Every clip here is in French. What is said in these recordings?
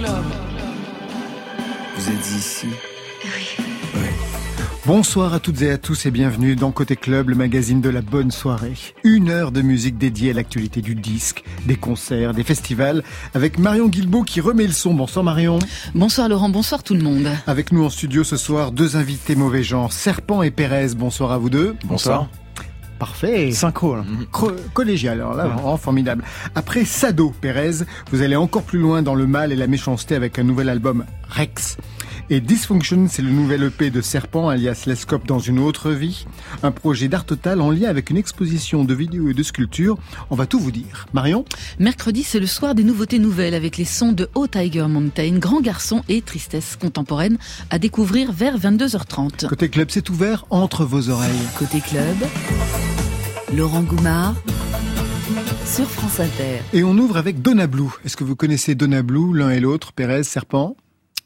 club. Vous êtes ici Oui. Bonsoir à toutes et à tous et bienvenue dans Côté Club, le magazine de la bonne soirée. Une heure de musique dédiée à l'actualité du disque, des concerts, des festivals, avec Marion Guilbault qui remet le son. Bonsoir Marion. Bonsoir Laurent, bonsoir tout le monde. Avec nous en studio ce soir, deux invités mauvais genre, Serpent et Pérez. Bonsoir à vous deux. Bonsoir. Parfait. Synchro, là. collégial, alors là, vraiment formidable. Après Sado, Pérez, vous allez encore plus loin dans le mal et la méchanceté avec un nouvel album, Rex. Et Dysfunction, c'est le nouvel EP de Serpent, alias Lescope dans une autre vie. Un projet d'art total en lien avec une exposition de vidéos et de sculptures. On va tout vous dire. Marion Mercredi, c'est le soir des nouveautés nouvelles avec les sons de Haut Tiger Mountain, Grand Garçon et Tristesse contemporaine à découvrir vers 22h30. Côté club, c'est ouvert entre vos oreilles. Côté club, Laurent Goumard sur France Inter. Et on ouvre avec Donna Blue. Est-ce que vous connaissez Donna Blue, l'un et l'autre, Pérez, Serpent?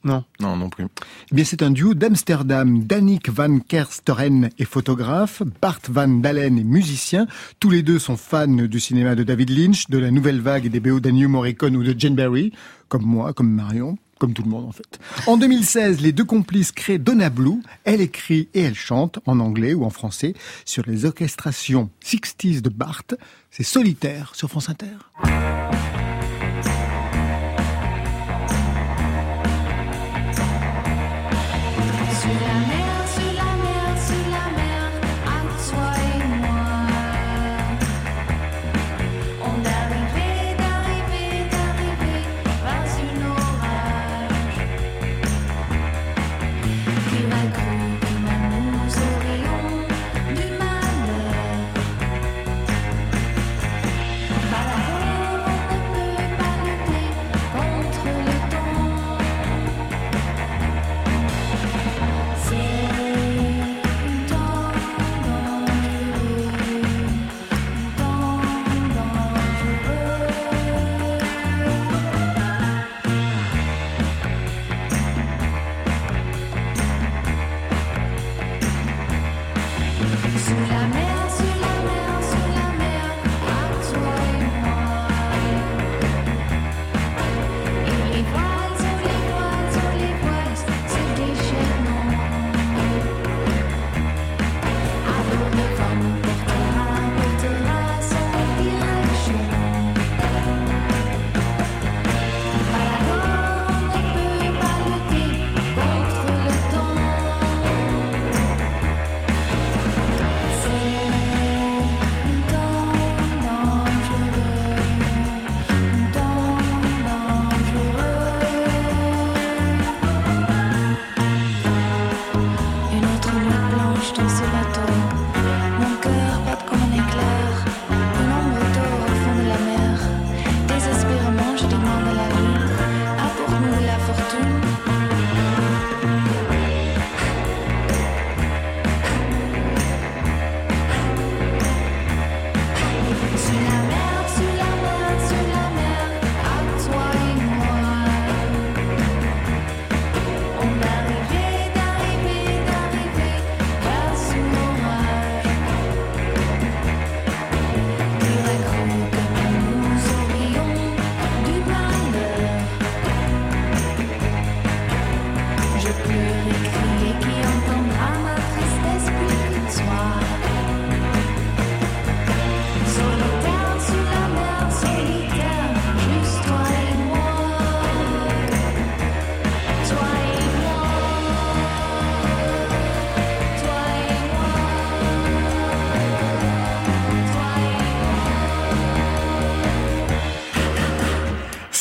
Non. Non, non plus. Eh bien, c'est un duo d'Amsterdam. Danik van Kersteren est photographe, Bart van Dalen est musicien. Tous les deux sont fans du cinéma de David Lynch, de la nouvelle vague et des BO d'Ennio Morricone ou de Jane Barry, comme moi, comme Marion comme tout le monde en fait. En 2016, les deux complices créent Donna Blue. Elle écrit et elle chante en anglais ou en français sur les orchestrations 60s de Bart. C'est solitaire sur France Inter.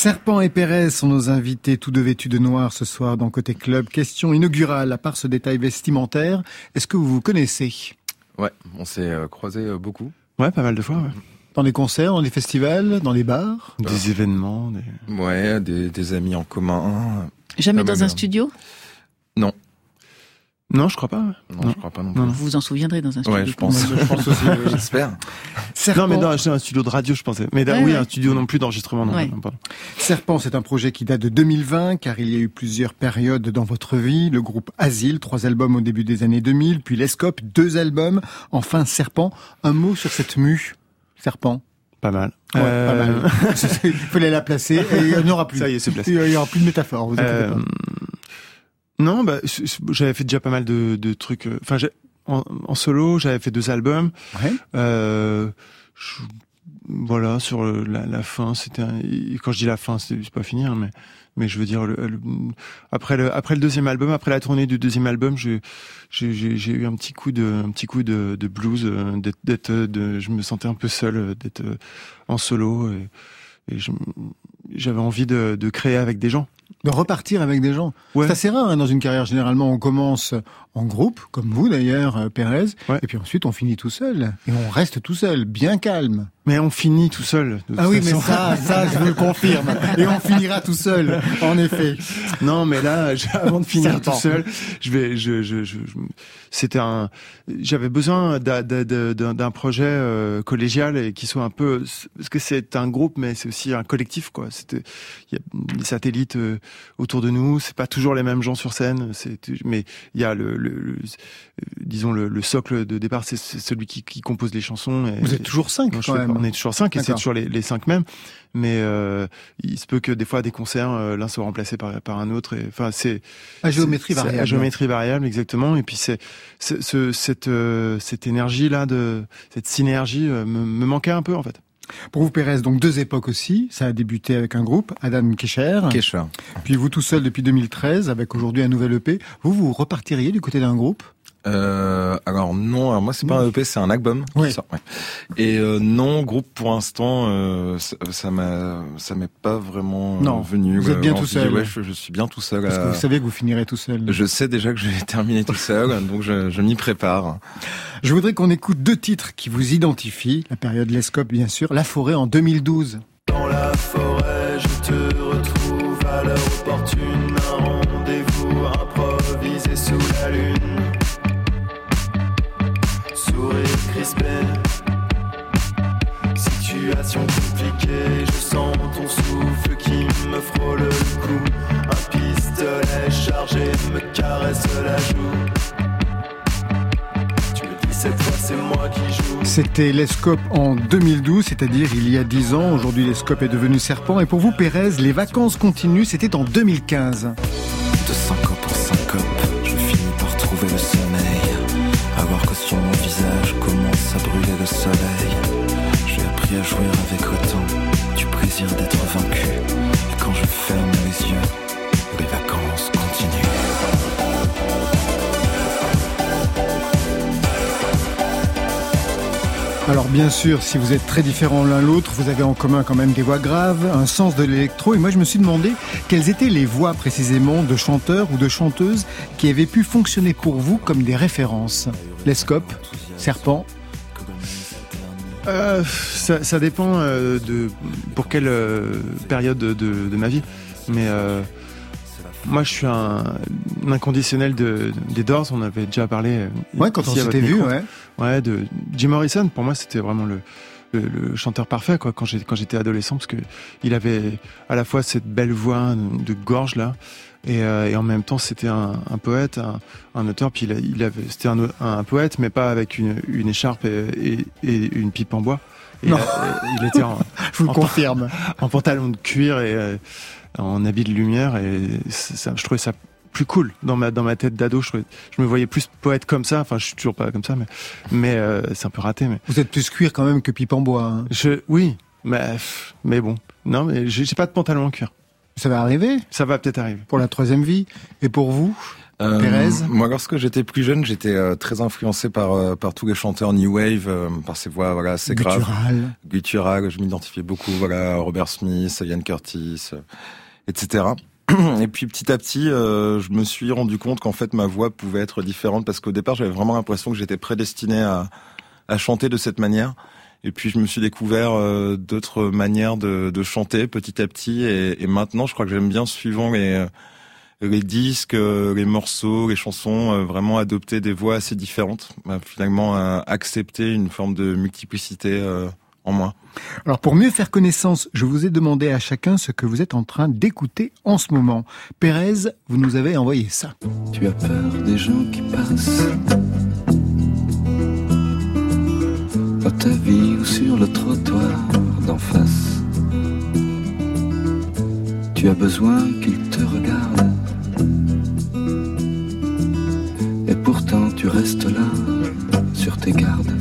Serpent et Pérez sont nos invités, tous deux vêtus de noir ce soir dans Côté Club. Question inaugurale, à part ce détail vestimentaire, est-ce que vous vous connaissez? Ouais, on s'est euh, croisés euh, beaucoup. Ouais, pas mal de fois, ouais. Dans des concerts, dans des festivals, dans des bars? Des événements des... Ouais, des, des, amis en commun. Jamais dans un studio? Non. Non, je crois pas. Non, je crois pas non plus. Vous vous en souviendrez dans un studio. Ouais, je pense. je pense aussi, j'espère. Non, mais dans un studio de radio, je pensais. Mais oui, un studio non plus d'enregistrement, non. Serpent, c'est un projet qui date de 2020, car il y a eu plusieurs périodes dans votre vie. Le groupe Asile, trois albums au début des années 2000, puis Lescope, deux albums. Enfin, Serpent. Un mot sur cette mue, Serpent. Pas mal. Ouais, pas mal. Il fallait la placer et il n'y aura plus. Ça y est, c'est placé. Il n'y aura plus de métaphore. Vous inquiétez Euh, pas. Non, bah, j'avais fait déjà pas mal de, de trucs. euh, Enfin, j'ai- en, en solo, j'avais fait deux albums. Ouais. Euh, je- voilà, sur le- la, la fin, c'était quand je dis la fin, c'est pas fini, hein, mais mais je veux dire le, le- après le après le deuxième album, après la tournée du deuxième album, j'ai j'ai eu un petit coup de un petit coup de, de blues, euh, d'être d'être euh, de, je me sentais un peu seul d'être en solo et, et je- j'avais envie de, de créer avec des gens. De repartir avec des gens. Ouais. C'est assez rare hein, dans une carrière. Généralement, on commence en groupe, comme vous d'ailleurs, euh, Pérez, Ouais. et puis ensuite on finit tout seul. Et on reste tout seul, bien calme. Mais on finit tout seul. de Ah oui, mais ça, ça, je vous le confirme. Et on finira tout seul, en effet. Non, mais là, avant de finir tout seul, je vais, je, je, c'était un, j'avais besoin d'un- projet euh, collégial et qui soit un peu, parce que c'est un groupe, mais c'est aussi un collectif, quoi. C'était, il y a des satellites euh, autour de nous, c'est pas toujours les mêmes gens sur scène, c'est, mais il y a le, le, le- disons le, le socle de départ, c'est celui qui, qui compose les chansons. Et, Vous êtes toujours cinq, quand même. pas- on est toujours cinq et c'est toujours les, les cinq mêmes. Mais euh, il se peut que des fois à des concerts, euh, l'un soit remplacé par, par un autre. Enfin, c'est À géométrie variable. À géométrie variable, exactement. Et puis c'est c'est- ce, cette euh, cette énergie là de cette synergie me, me manquait un peu en fait. Pour vous, Pérez, donc deux époques aussi. Ça a débuté avec un groupe, Adam Kesher. Kesha. Puis vous tout seul depuis 2013, avec aujourd'hui un nouvel EP. Vous, vous repartiriez du côté d'un groupe? Euh, alors non, alors moi c'est pas un EP, c'est un album. qui Ouais. sort, ouais. Et euh, non, groupe pour l'instant, euh, ça ça m'a, ça m'est pas vraiment euh, Non, venu. vous êtes euh, bien tout seul. Ouais, je, je suis bien tout seul. Parce que euh, vous savez que vous finirez tout seul. Je sais déjà que je vais terminer tout seul, donc je, je m'y prépare. Je voudrais qu'on écoute deux titres qui vous identifient. La période Lescope, bien sûr. La forêt en 2012. Dans la forêt, je te retrouve à l'heure opportune. Un rendez-vous improvisé sous la lune. Situation compliquée, je sens ton souffle qui me frôle le cou. Un pistolet chargé me caresse la joue. Tu me dis cette fois c'est moi qui joue. C'était Lescope en 2012, c'est-à-dire il y a 10 ans. Aujourd'hui, Lescope est devenu serpent. Et pour vous, Pérez, les vacances continuent. C'était en 2015. De syncope en syncope, je finis par trouver le sommeil. À voir que sur mon visage commence à brûler le soleil. Les les. Alors bien sûr, si vous êtes très différents l'un l'autre, vous avez en commun quand même des voix graves, un sens de l'électro. Et moi, je me suis demandé quelles étaient les voix précisément de chanteurs ou de chanteuses qui avaient pu fonctionner pour vous comme des références. Lescope, Serpent. Euh, ça, ça dépend euh, de pour quelle euh, période de, de ma vie. Mais euh, moi, je suis un, un inconditionnel de, des Doors. On avait déjà parlé. euh, Ouais, quand on s'était vu, ouais. Ouais, de Jim Morrison. Pour moi, c'était vraiment le, le, le chanteur parfait, quoi. Quand j'étais adolescent, parce que il avait à la fois cette belle voix de gorge là, et, euh, et en même temps, c'était un, un poète, un, un auteur. Puis il, a- il avait, c'était un, un poète, mais pas avec une, une écharpe et, et, et une pipe en bois. Non. il a- il était en, Je vous le confirme. en pantalon de cuir et euh, en habit de lumière et ça, je trouvais ça plus cool dans ma dans ma tête d'ado je, je me voyais plus poète comme ça enfin je suis toujours pas comme ça mais mais euh, c'est un peu raté mais Vous êtes plus cuir quand même que pipe en bois. hein. je oui mais mais bon non mais j'ai j'ai pas de pantalon en cuir Ça va arriver ça va peut-être arriver pour la troisième vie. Et pour vous Euh, Pérez Moi, lorsque j'étais plus jeune, j'étais euh, très influencé par euh, par tous les chanteurs new wave, euh, par ces voix voilà assez graves, Guttural. gutturales. Je m'identifiais beaucoup, voilà, Robert Smith, Ian Curtis, euh, etc. Et puis petit à petit, euh, je me suis rendu compte qu'en fait ma voix pouvait être différente parce qu'au départ j'avais vraiment l'impression que j'étais prédestiné à, à chanter de cette manière. Et puis je me suis découvert euh, d'autres manières de, de chanter petit à petit. Et, et maintenant, je crois que j'aime bien suivant les euh, les disques, euh, les morceaux, les chansons, euh, vraiment adopter des voix assez différentes. Euh, finalement, euh, accepter une forme de multiplicité euh, en moi. Alors pour mieux faire connaissance, je vous ai demandé à chacun ce que vous êtes en train d'écouter en ce moment. Pérez, vous nous avez envoyé ça. Tu as peur des gens qui passent dans ta vie ou sur le trottoir, d'en face. Tu as besoin qu'il te regarde. Et pourtant tu restes là, sur tes gardes.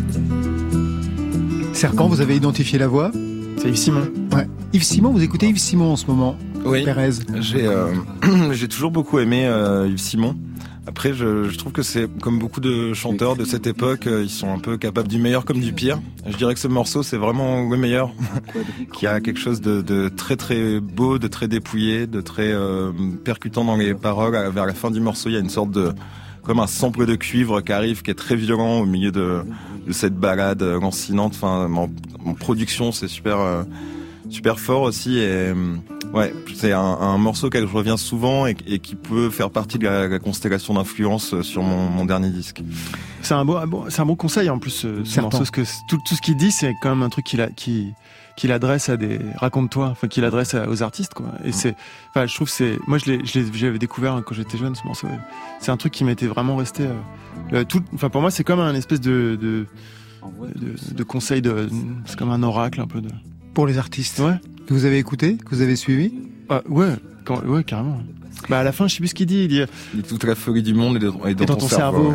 Serpent, vous avez identifié la voix? C'est Yves Simon. Ouais. Yves Simon, vous écoutez Yves Simon en ce moment Oui. Pérez. J'ai euh, j'ai toujours beaucoup aimé euh, Yves Simon. Après, je, je trouve que c'est comme beaucoup de chanteurs de cette époque, euh, ils sont un peu capables du meilleur comme du pire. Je dirais que ce morceau, c'est vraiment le meilleur, qui a quelque chose de, de très très beau, de très dépouillé, de très euh, percutant dans les paroles. Vers la fin du morceau, il y a une sorte de comme un sample de cuivre qui arrive, qui est très violent au milieu de, de cette balade euh, lancinante. Enfin, en, en production, c'est super euh, super fort aussi et ouais c'est un, un morceau auquel je reviens souvent et, et qui peut faire partie de la, la constellation d'influence euh, sur mon, mon dernier disque C'est un bon, un bon- c'est un bon conseil en plus ce, morceau, parce que c- tout, tout ce qu'il dit, c'est quand même un truc qu'il a, qui, qu'il adresse à des, raconte-toi, enfin qu'il adresse à- aux artistes quoi. Et c'est, enfin je trouve que c'est, moi je l'ai, j'avais découvert quand j'étais jeune ce morceau. C'est un truc qui m'était vraiment resté. euh, euh, tout, enfin pour moi c'est comme un espèce de, de, de, de conseil de, c'est comme un oracle un peu de. Pour les artistes. Ouais. Que vous avez écouté Que vous avez suivi Ah, ouais, quand, ouais carrément. Bah à la fin je sais plus ce qu'il dit. Il dit, Il dit toute la folie du monde est dans, est dans Et dans ton, ton cerveau.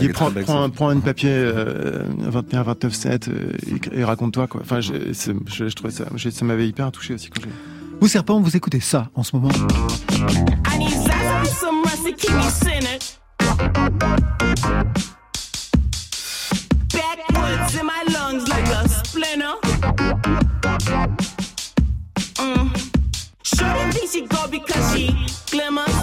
Il prends, cette- prends un papier euh, 21, 29, 7 euh, et, et raconte-toi quoi. Enfin, je, je, je trouvais ça, je- ça m'avait hyper touché aussi quand j'ai. Vous, Serpent, vous écoutez ça en ce moment in my lungs like a splinter. Mm. Shorty thinks she go because she glimmers.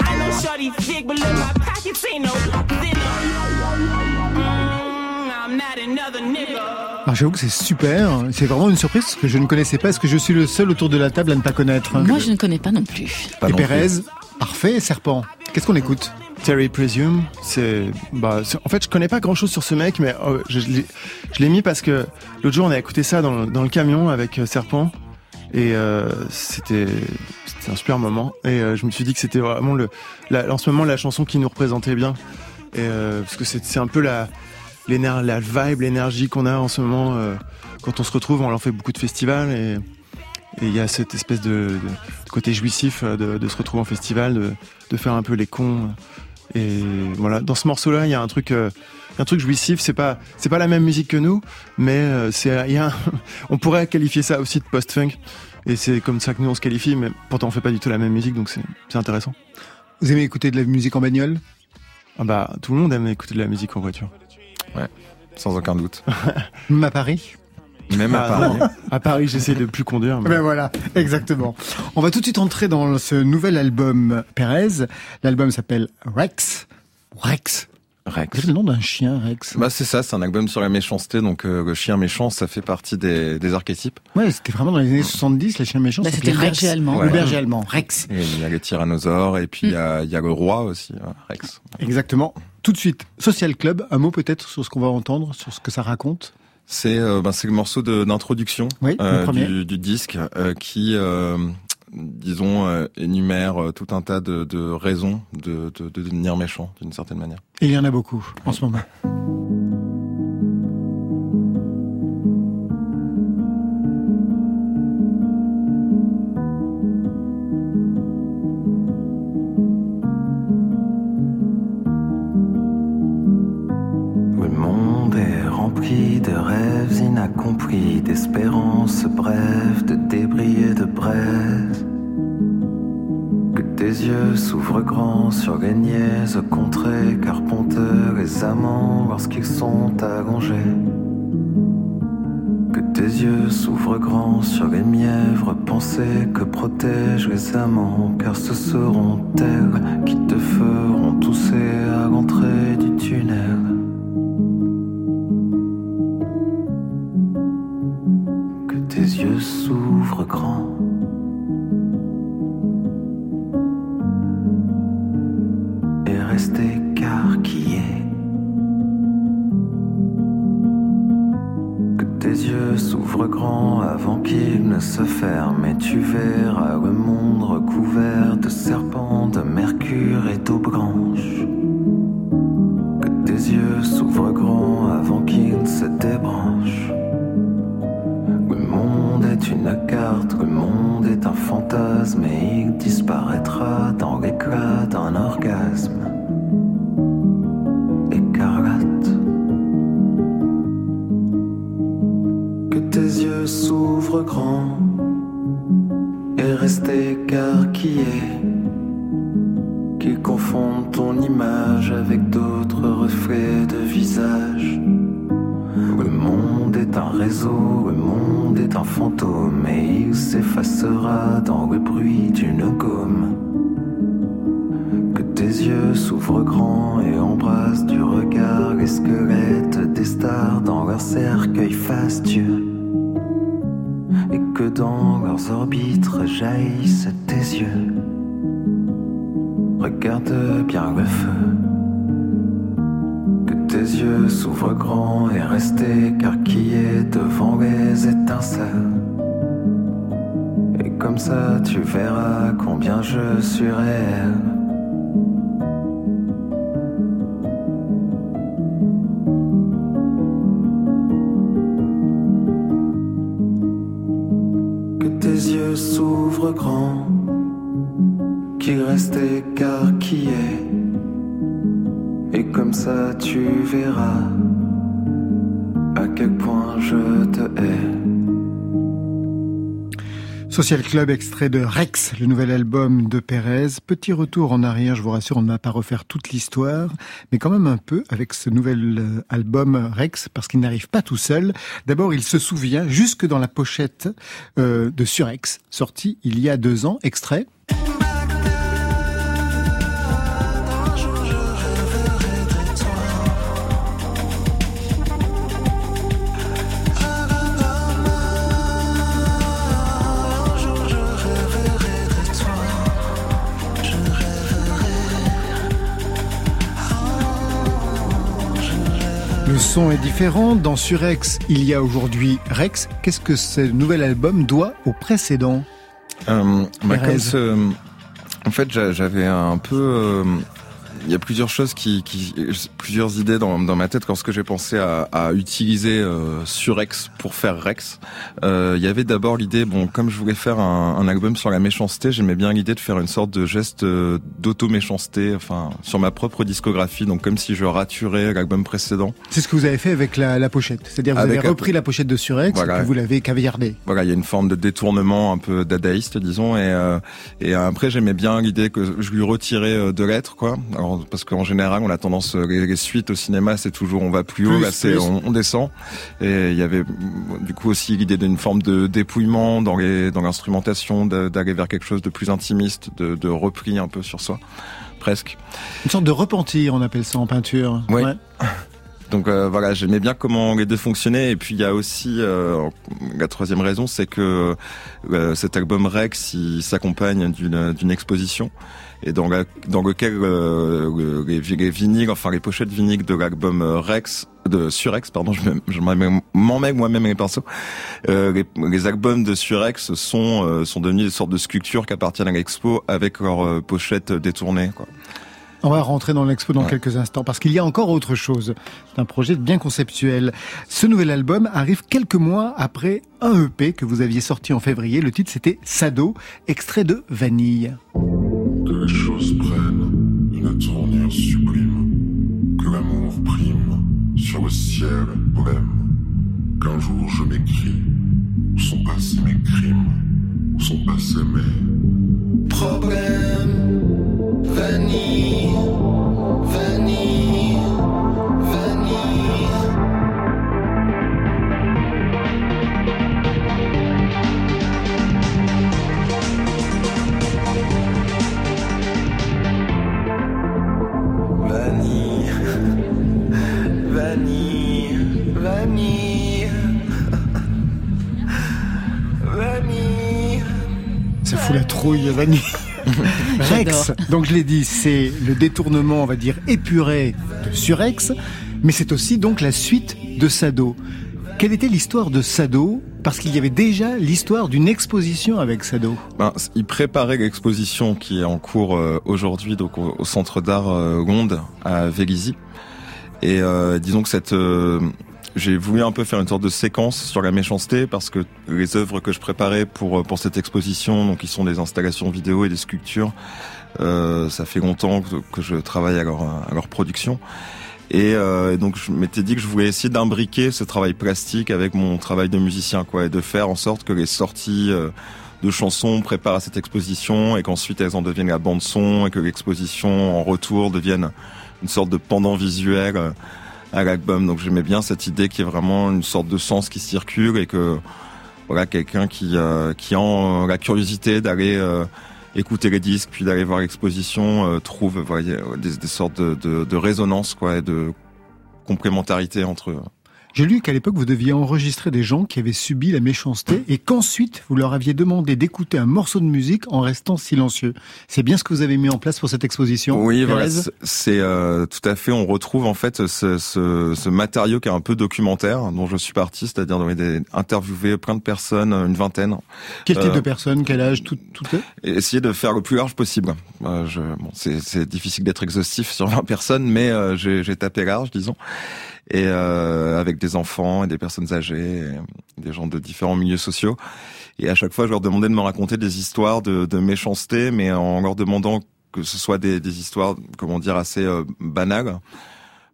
I know Shorty thick, but look, my pockets ain't no thinner. Mm, I'm not another nigga. Alors j'avoue que c'est super, c'est vraiment une surprise parce que je ne connaissais pas. Est-ce que je suis le seul autour de la table à ne pas connaître Moi, je ne connais pas non plus. Pas Et non plus. Pérez, parfait, Serpent. Qu'est-ce qu'on écoute? Terry Presume, c'est, bah, en fait, je connais pas grand chose sur ce mec, mais euh, je, l'ai- mis parce que l'autre jour on a écouté ça dans, le- camion avec euh, Serpent. Et euh, c'était, un super moment. Et je me suis dit que c'était vraiment le, en ce moment la chanson qui nous représentait bien. Parce que c'est, un peu la, la vibe, l'énergie qu'on a en ce moment quand on se retrouve, on en fait beaucoup de festivals. Et il y a cette espèce de, côté jouissif de, se retrouver en festival, de faire un peu les cons. Et voilà, dans ce morceau-là, il y a un truc, euh, un truc jouissif. C'est pas, c'est pas la même musique que nous, mais euh, c'est, il y a, un- on pourrait qualifier ça aussi de post-funk. Et c'est comme ça que nous on se qualifie, mais pourtant on fait pas du tout la même musique, donc c'est, c'est intéressant. Vous aimez écouter de la musique en bagnole? Ah bah, tout le monde aime écouter de la musique en voiture. sans aucun doute Même à Paris? Même à Ah, Paris. À Paris, j'essaie de plus conduire. mais- Ben voilà, exactement. On va tout de suite entrer dans ce nouvel album Pérez. L'album s'appelle Rex. Rex. Rex C'est le nom d'un chien, Rex? bah c'est ça c'est un album sur la méchanceté donc euh, le chien méchant ça fait partie des, des archétypes Ouais, c'était vraiment dans les années 70, les chiens méchants. Bah, c'était le Rex. berger allemand. Le berger allemand, Rex. et il y a les tyrannosaures et puis il y a, il y a le roi aussi euh, Rex Exactement. Tout de suite, Social Club, un mot peut-être sur ce qu'on va entendre, sur ce que ça raconte? C'est euh, ben, le morceau d'introduction Oui, euh, du, du disque euh, qui, euh, disons, énumère tout un tas de, de raisons de, de, de devenir méchant d'une certaine manière. Et il y en a beaucoup en ce moment. De rêves inaccomplis, d'espérances brèves, de débris et de braises. Que tes yeux s'ouvrent grands sur les niaises contrées, carpenteurs les amants lorsqu'ils sont allongés. Que tes yeux s'ouvrent grands sur les mièvres pensées que protègent les amants, car ce seront elles qui te feront tousser Tes yeux s'ouvrent grands et embrassent du regard les squelettes des stars dans leur cercueil fastueux. Et que dans leurs orbites jaillissent tes yeux. Regarde bien le feu. Que tes yeux s'ouvrent grands et restent écarquillés devant les étincelles. Et comme ça tu verras combien je suis réel. Social Club, extrait de Rex, le nouvel album de Pérez. Petit retour en arrière, je vous rassure, on ne va pas refaire toute l'histoire, mais quand même un peu avec ce nouvel euh, album Rex, parce qu'il n'arrive pas tout seul. D'abord, il se souvient, jusque dans la pochette euh, de Surex, sorti il y a deux ans, extrait. Le son est différent. Dans Surex, il y a aujourd'hui Rex. Qu'est-ce que ce nouvel album doit au précédent? Euh, bah, Pérez. comme ce- en fait, j'a- j'avais un peu. Euh, Il y a plusieurs choses qui, qui plusieurs idées dans, dans ma tête lorsque j'ai pensé à, à utiliser euh, Surex pour faire Rex. Euh, il y avait d'abord l'idée, bon, comme je voulais faire un, un album sur la méchanceté, j'aimais bien l'idée de faire une sorte de geste euh, d'auto-méchanceté, enfin, sur ma propre discographie, donc comme si je raturais l'album précédent. C'est ce que vous avez fait avec la, la pochette. C'est-à-dire vous Avec avez la- repris la pochette de Surex Voilà. et puis vous l'avez caviardée. voilà, il y a une forme de détournement un peu dadaïste, disons, et euh, et après j'aimais bien l'idée que je lui retirais euh, deux lettres, quoi. Alors, parce qu'en général, on a tendance euh, les, les suites au cinéma, c'est toujours on va plus, haut, là c'est on, on descend. Et il y avait du coup aussi l'idée d'une forme de dépouillement dans les dans l'instrumentation, d'aller vers quelque chose de plus intimiste, de, de repli un peu sur soi, presque. Une sorte de repentir, on appelle ça en peinture. Oui. Donc euh, voilà, j'aimais bien comment les deux fonctionnaient. Et puis il y a aussi euh, la troisième raison, c'est que euh, cet album Rex, il s'accompagne d'une exposition et dans la, dans lequel euh, le- les, vi- les vinyles, enfin les pochettes vinyles de l'album euh, Rex, de Surex, pardon, je me- je m'emmène moi-même les pinceaux. Euh, les, les albums de Surex sont euh, sont devenus des sortes de sculptures qui appartiennent à l'expo avec leurs euh, pochettes détournées. Quoi. On va rentrer dans l'expo dans Ouais. quelques instants parce qu'il y a encore autre chose. C'est un projet bien conceptuel. Ce nouvel album arrive quelques mois après un EP que vous aviez sorti en février. Le titre c'était Sado, extrait de Vanille. Que les choses prennent une tournure sublime, que l'amour prime sur le ciel blême, qu'un jour je m'écris, où sont passés mes crimes, où sont passés mes Problème, Vanille. Rex, donc je l'ai dit, c'est le détournement, on va dire, épuré de Surex, mais c'est aussi donc la suite de Sado. Quelle était l'histoire de Sado? Parce qu'il y avait déjà l'histoire d'une exposition avec Sado. Ben, il préparait l'exposition qui est en cours euh, aujourd'hui donc au, Centre d'art euh, Gonde à Vélizy. Et euh, disons que cette euh, j'ai voulu un peu faire une sorte de séquence sur la méchanceté parce que les œuvres que je préparais pour pour cette exposition, donc ils sont des installations vidéo et des sculptures, euh, ça fait longtemps que, que, je travaille à leur, à leur production. Et euh, donc je m'étais dit que je voulais essayer d'imbriquer ce travail plastique avec mon travail de musicien, quoi, et de faire en sorte que les sorties euh, de chansons préparent à cette exposition et qu'ensuite elles en deviennent la bande son et que l'exposition en retour devienne une sorte de pendant visuel euh, à l'album. Donc j'aimais bien cette idée qui est vraiment une sorte de sens qui circule et que voilà quelqu'un qui euh, qui a la curiosité d'aller euh, écouter les disques puis d'aller voir l'exposition euh, trouve voyez, des, des sortes de, de, de résonance quoi et de complémentarité entre eux. J'ai lu qu'à l'époque, vous deviez enregistrer des gens qui avaient subi la méchanceté et qu'ensuite, vous leur aviez demandé d'écouter un morceau de musique en restant silencieux. C'est bien ce que vous avez mis en place pour cette exposition Oui, voilà, c'est euh, tout à fait, on retrouve en fait ce, ce, ce, matériau qui est un peu documentaire, dont je suis parti, c'est-à-dire interviewer plein de personnes, une vingtaine. Quel type euh, de personnes, quel âge, tout, tout Essayer de faire le plus large possible. Euh, bon, c'est difficile d'être exhaustif sur 20 personnes, mais euh, j'ai tapé large, disons et euh, avec des enfants et des personnes âgées, des gens de différents milieux sociaux. Et à chaque fois, je leur demandais de me raconter des histoires de, méchanceté, mais en leur demandant que ce soit des, des histoires, comment dire, assez euh, banales,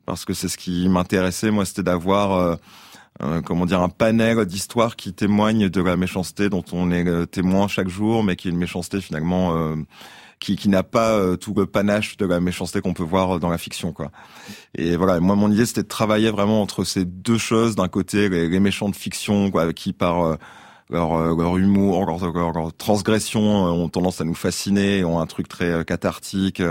parce que c'est ce qui m'intéressait, moi, c'était d'avoir euh, euh, comment dire un panel d'histoires qui témoignent de la méchanceté dont on est euh, témoin chaque jour, mais qui est une méchanceté finalement euh, qui, qui n'a pas euh, tout le panache de la méchanceté qu'on peut voir dans la fiction, quoi. Et voilà, moi mon idée c'était de travailler vraiment entre ces deux choses. D'un côté, les, méchants de fiction, quoi, qui par euh, leur, euh, leur, humour, leur, leur, transgression ont tendance à nous fasciner, ont un truc très cathartique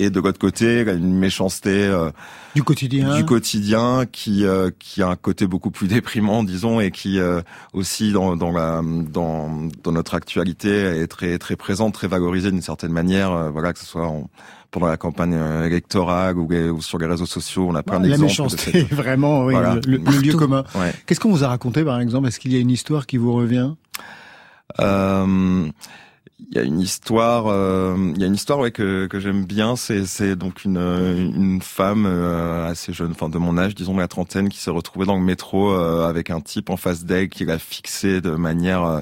et de l'autre côté une méchanceté euh, du quotidien du quotidien qui euh, qui a un côté beaucoup plus déprimant disons et qui euh, aussi dans dans la dans dans notre actualité est très très présente très valorisée d'une certaine manière voilà que ce soit en, pendant la campagne électorale ou, ou, sur les réseaux sociaux, on a plein d'exemples. La méchanceté, vraiment, oui, voilà. le, le, lieu commun. Ouais. Qu'est-ce qu'on vous a raconté, par exemple? Est-ce qu'il y a une histoire qui vous revient? Euh, il y a une histoire, euh, il y a une histoire ouais, que, que j'aime bien. C'est, c'est donc une, une femme euh, assez jeune, enfin de mon âge, disons la trentaine, qui s'est retrouvée dans le métro euh, avec un type en face d'elle qui l'a fixé de manière euh,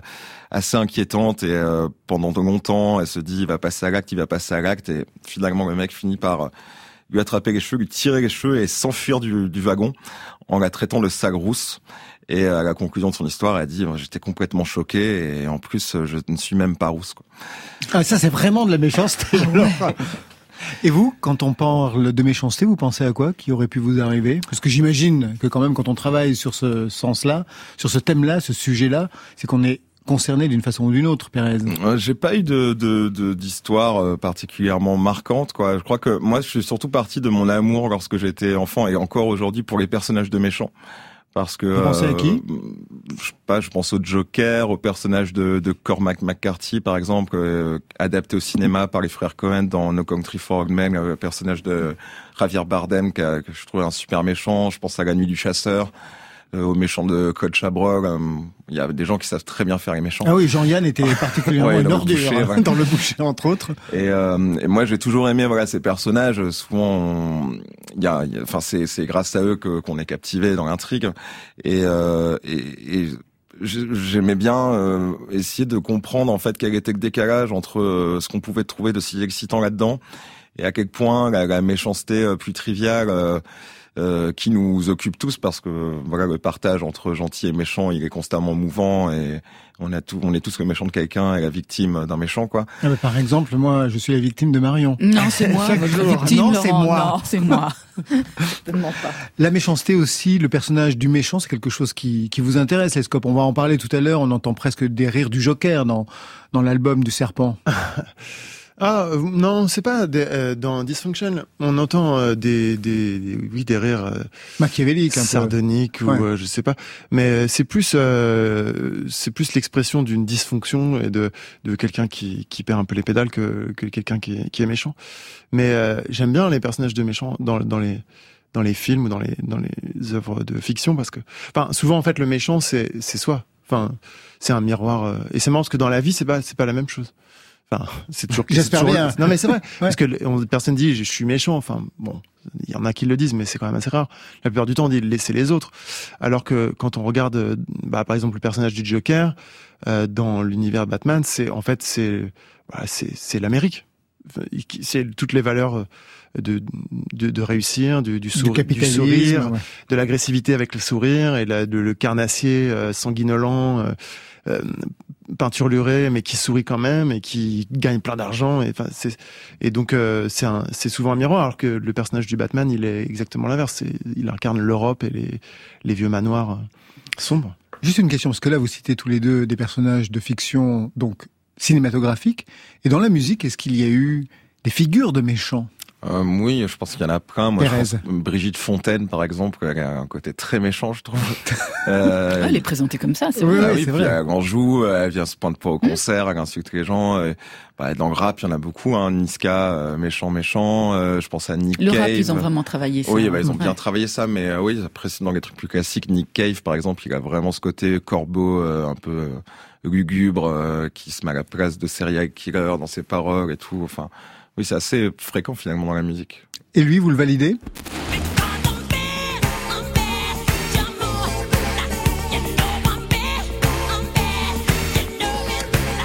assez inquiétante. Et euh, pendant de longtemps, elle se dit il va passer à l'acte, il va passer à l'acte. Et finalement, le mec finit par lui attraper les cheveux, lui tirer les cheveux et s'enfuir du, du wagon en la traitant de sale rousse. Et à la conclusion de son histoire, elle dit j'étais complètement choqué et en plus je ne suis même pas rousse. Quoi. Ah ça c'est vraiment de la méchanceté. Et vous, quand on parle de méchanceté, vous pensez à quoi qui aurait pu vous arriver? Parce que j'imagine que quand même quand on travaille sur ce sens-là, sur ce thème-là, ce sujet-là, c'est qu'on est concerné d'une façon ou d'une autre, Pérez J'ai pas eu de d'histoire de, de, particulièrement marquante, quoi. Je crois que moi, je suis surtout parti de mon amour lorsque j'étais enfant et encore aujourd'hui pour les personnages de méchants parce que vous pensez à qui euh, je sais pas je pense au Joker au personnage de, de Cormac McCarthy par exemple euh, adapté au cinéma par les frères Cohen dans No Country for Old Men le personnage de Javier Bardem que, que je trouve un super méchant. Je pense à La Nuit du chasseur. euh, aux méchants de Chabrol. Euh, il y a des gens qui savent très bien faire les méchants. Ah oui, Jean-Yann était particulièrement ouais, une ordure hein, ouais. dans le boucher entre autres. Et, euh, et moi, j'ai toujours aimé voilà ces personnages. Souvent, il y a, enfin c'est c'est grâce à eux que qu'on est captivé dans l'intrigue. Et, euh, et, et j'aimais bien euh, essayer de comprendre en fait quel était le décalage entre euh, ce qu'on pouvait trouver de si excitant là-dedans et à quel point la, la méchanceté euh, plus triviale euh, qui nous occupe tous parce que voilà le partage entre gentil et méchant il est constamment mouvant et on a tout on est tous le méchant de quelqu'un et la victime d'un méchant quoi. Ah bah, par exemple moi je suis la victime de Marion. Non c'est moi votre victime. Non c'est moi. Non c'est moi. La méchanceté aussi, le personnage du méchant, c'est quelque chose qui, qui vous intéresse, Escope. On va en parler tout à l'heure. On entend presque des rires du Joker dans, dans l'album du serpent. Ah non, c'est pas des, euh, dans Dysfunction. On entend euh, des, des, des, oui des rires euh, machiavéliques, un sardoniques ou euh, je sais pas. Mais c'est plus euh, c'est plus l'expression d'une dysfonction et de de quelqu'un qui qui perd un peu les pédales que que quelqu'un qui qui est méchant. Mais j'aime bien les personnages de méchants dans dans les dans les films ou dans les dans les œuvres de fiction parce que enfin souvent en fait le méchant c'est c'est soi. Enfin c'est un miroir et c'est marrant parce que dans la vie c'est pas c'est pas la même chose. Enfin, c'est toujours. J'espère bien. Non, mais c'est vrai. Parce que personne dit je suis méchant. Enfin, bon, il y en a qui le disent, mais c'est quand même assez rare. La plupart du temps, on dit laisser les autres. Alors que quand on regarde, bah, par exemple, le personnage du Joker euh, dans l'univers Batman, c'est en fait c'est voilà, c'est c'est l'Amérique. C'est toutes les valeurs de, de, de réussir, du, du, sourire, de l'agressivité avec le sourire et la, de, le carnassier euh, sanguinolent, euh, euh, peinturluré, mais qui sourit quand même et qui gagne plein d'argent. Et, et donc euh, c'est c'est souvent un miroir, alors que le personnage du Batman, il est exactement l'inverse. Il incarne l'Europe et les, les vieux manoirs euh, sombres. Juste une question, parce que là vous citez tous les deux des personnages de fiction, donc cinématographiques, et dans la musique, est-ce qu'il y a eu des figures de méchants? Euh, oui, je pense qu'il y en a plein. Moi, Brigitte Fontaine, par exemple, elle a un côté très méchant, je trouve. euh, elle est présentée comme ça, c'est oui, vrai. Oui, puis elle joue, elle vient se pointe pas au concert, elle insulte les gens. Et, bah, dans le rap, il y en a beaucoup. Hein. Niska, euh, méchant, méchant. Euh, je pense à Nick le Cave. Le rap, ils ont vraiment travaillé ça. Oui, bah, ils ont bien travaillé ça, mais euh, oui, après, dans les trucs plus classiques, Nick Cave, par exemple, il a vraiment ce côté corbeau, un peu lugubre, qui se met à la place de serial killer dans ses paroles et tout. Enfin. Oui, c'est assez fréquent finalement dans la musique. Et lui, vous le validez?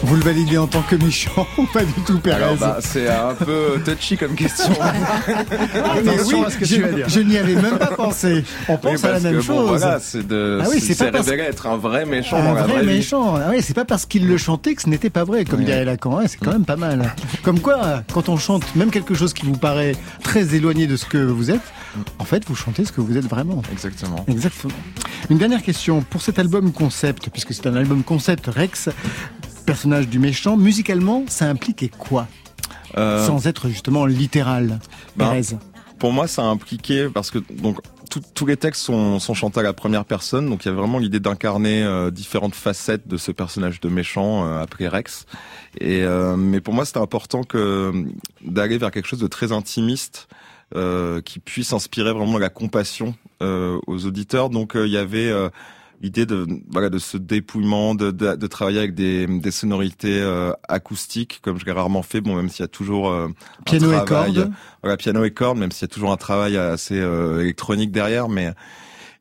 Vous le validez en tant que méchant ou pas du tout, Pérez bah, C'est un peu touchy comme question. Attention à ce que je, tu vas dire. Je n'y avais même pas pensé. On pense à la même chose. voilà, c'est de ah oui, c'est révélé être un vrai méchant un vrai méchant. Ah oui, c'est pas parce qu'il le chantait que ce n'était pas vrai, comme dirait Lacan. c'est quand même pas mal. Comme quoi, quand on chante même quelque chose qui vous paraît très éloigné de ce que vous êtes, en fait, vous chantez ce que vous êtes vraiment. Exactement. Exactement. Une dernière question. Pour cet album concept, puisque c'est un album concept Rex, personnage du méchant, musicalement, ça impliquait quoi euh, Sans être justement littéral, ben, Pour moi, ça a impliqué, parce que donc tous les textes sont, sont, chantés à la première personne, donc il y a vraiment l'idée d'incarner euh, différentes facettes de ce personnage de méchant euh, après Rex. Et mais pour moi, c'était important que d'aller vers quelque chose de très intimiste. qui puisse inspirer vraiment la compassion aux auditeurs. Donc il y avait l'idée de voilà de ce dépouillement, de, de, de travailler avec des, des sonorités euh, acoustiques comme je l'ai rarement fait. Bon, même s'il y a toujours euh, piano un travail, et cordes. Voilà, piano et cordes, même s'il y a toujours un travail assez euh, électronique derrière, mais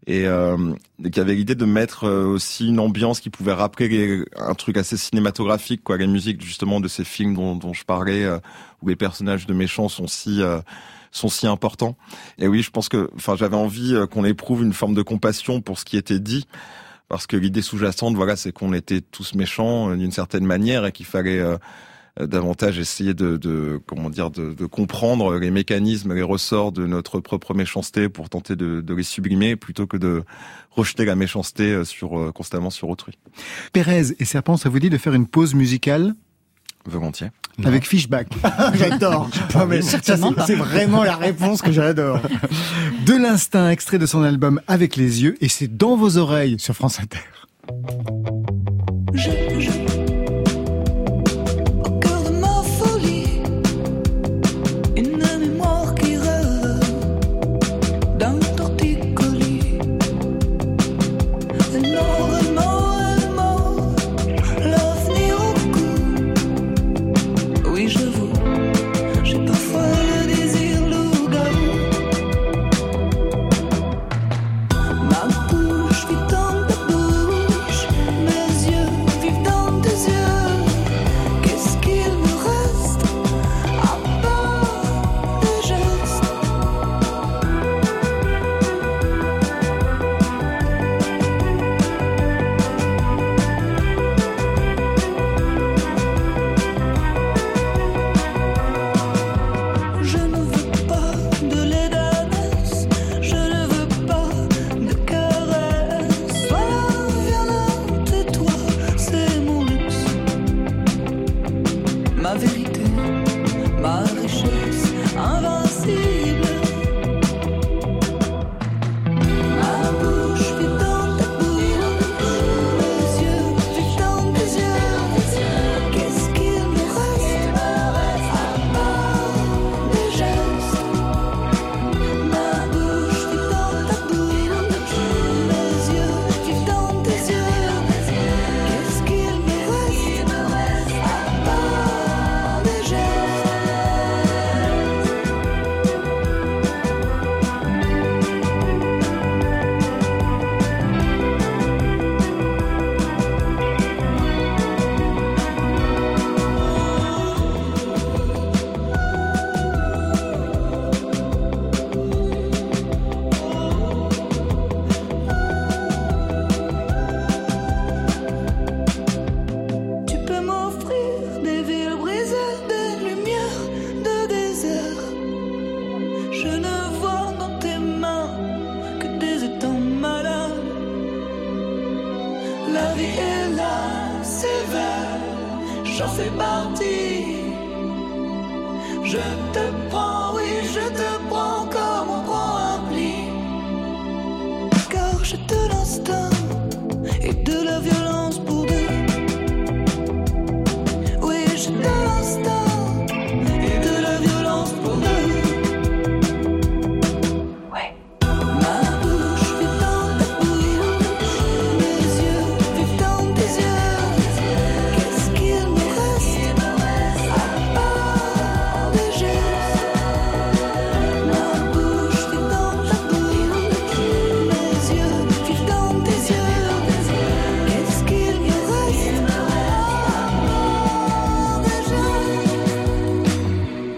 et euh, y avait l'idée de mettre aussi une ambiance qui pouvait rappeler un truc assez cinématographique, quoi, la musique justement de ces films dont, dont je parlais, où les personnages de méchants sont si sont si importants. Et oui, je pense que, enfin, j'avais envie euh, qu'on éprouve une forme de compassion pour ce qui était dit, parce que l'idée sous-jacente, voilà, c'est qu'on était tous méchants euh, d'une certaine manière et qu'il fallait euh, davantage essayer de, de comment dire de, de, comprendre les mécanismes, les ressorts de notre propre méchanceté pour tenter de, de les sublimer plutôt que de rejeter la méchanceté sur constamment sur autrui. Pérez et Serpent, ça vous dit de faire une pause musicale? Volontiers. Avec Fishback. j'adore. c'est vraiment la réponse que j'adore. De l'instinct, extrait de son album Avec les yeux, et c'est dans vos oreilles sur France Inter.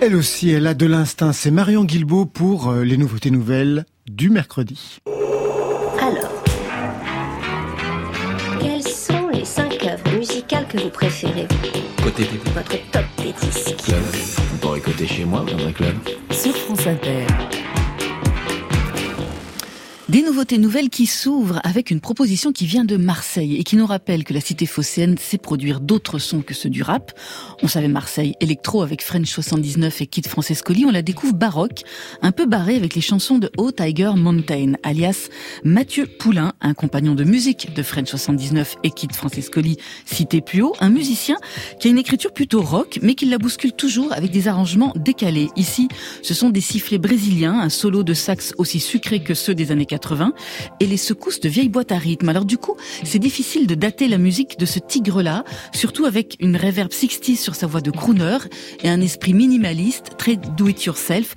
Elle aussi, elle a de l'instinct. C'est Marion Guilbault pour euh, les nouveautés nouvelles du mercredi. Alors, quelles sont les cinq œuvres musicales que vous préférez? Côté Votre top des disques club. Vous pourrez côté chez moi, dans un club? Sur France Inter. Des nouveautés nouvelles qui s'ouvrent avec une proposition qui vient de Marseille et qui nous rappelle que la cité phocéenne sait produire d'autres sons que ceux du rap. On savait Marseille électro avec French 79 et Kid Francescoli. On la découvre baroque, un peu barré avec les chansons de O Tiger Mountain, alias Mathieu Poulain, un compagnon de musique de French 79 et Kid Francescoli, cité plus haut, un musicien qui a une écriture plutôt rock, mais qui la bouscule toujours avec des arrangements décalés. Ici, ce sont des sifflets brésiliens, un solo de sax aussi sucré que ceux des années 80 et les secousses de vieilles boîtes à rythme. Alors du coup, c'est difficile de dater la musique de ce tigre-là, surtout avec une reverb 60 sur sa voix de crooner et un esprit minimaliste, très do-it-yourself,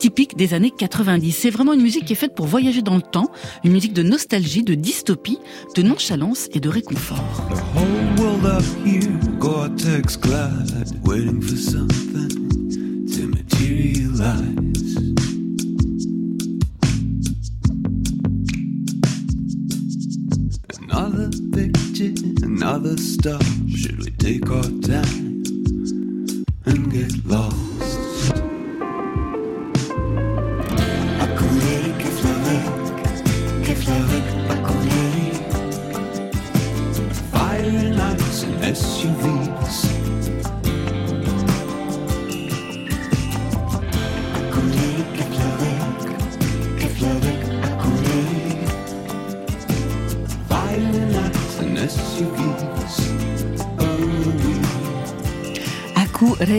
typique des années 90. C'est vraiment une musique qui est faite pour voyager dans le temps, une musique de nostalgie, de dystopie, de nonchalance et de réconfort. The whole world up here, Gore-Tex waiting for something to materialize. Another picture, another stop. Should we take our time and get lost? Accouler, qu'effleurer, qu'effleurer, accouler. Fire nights and SUVs.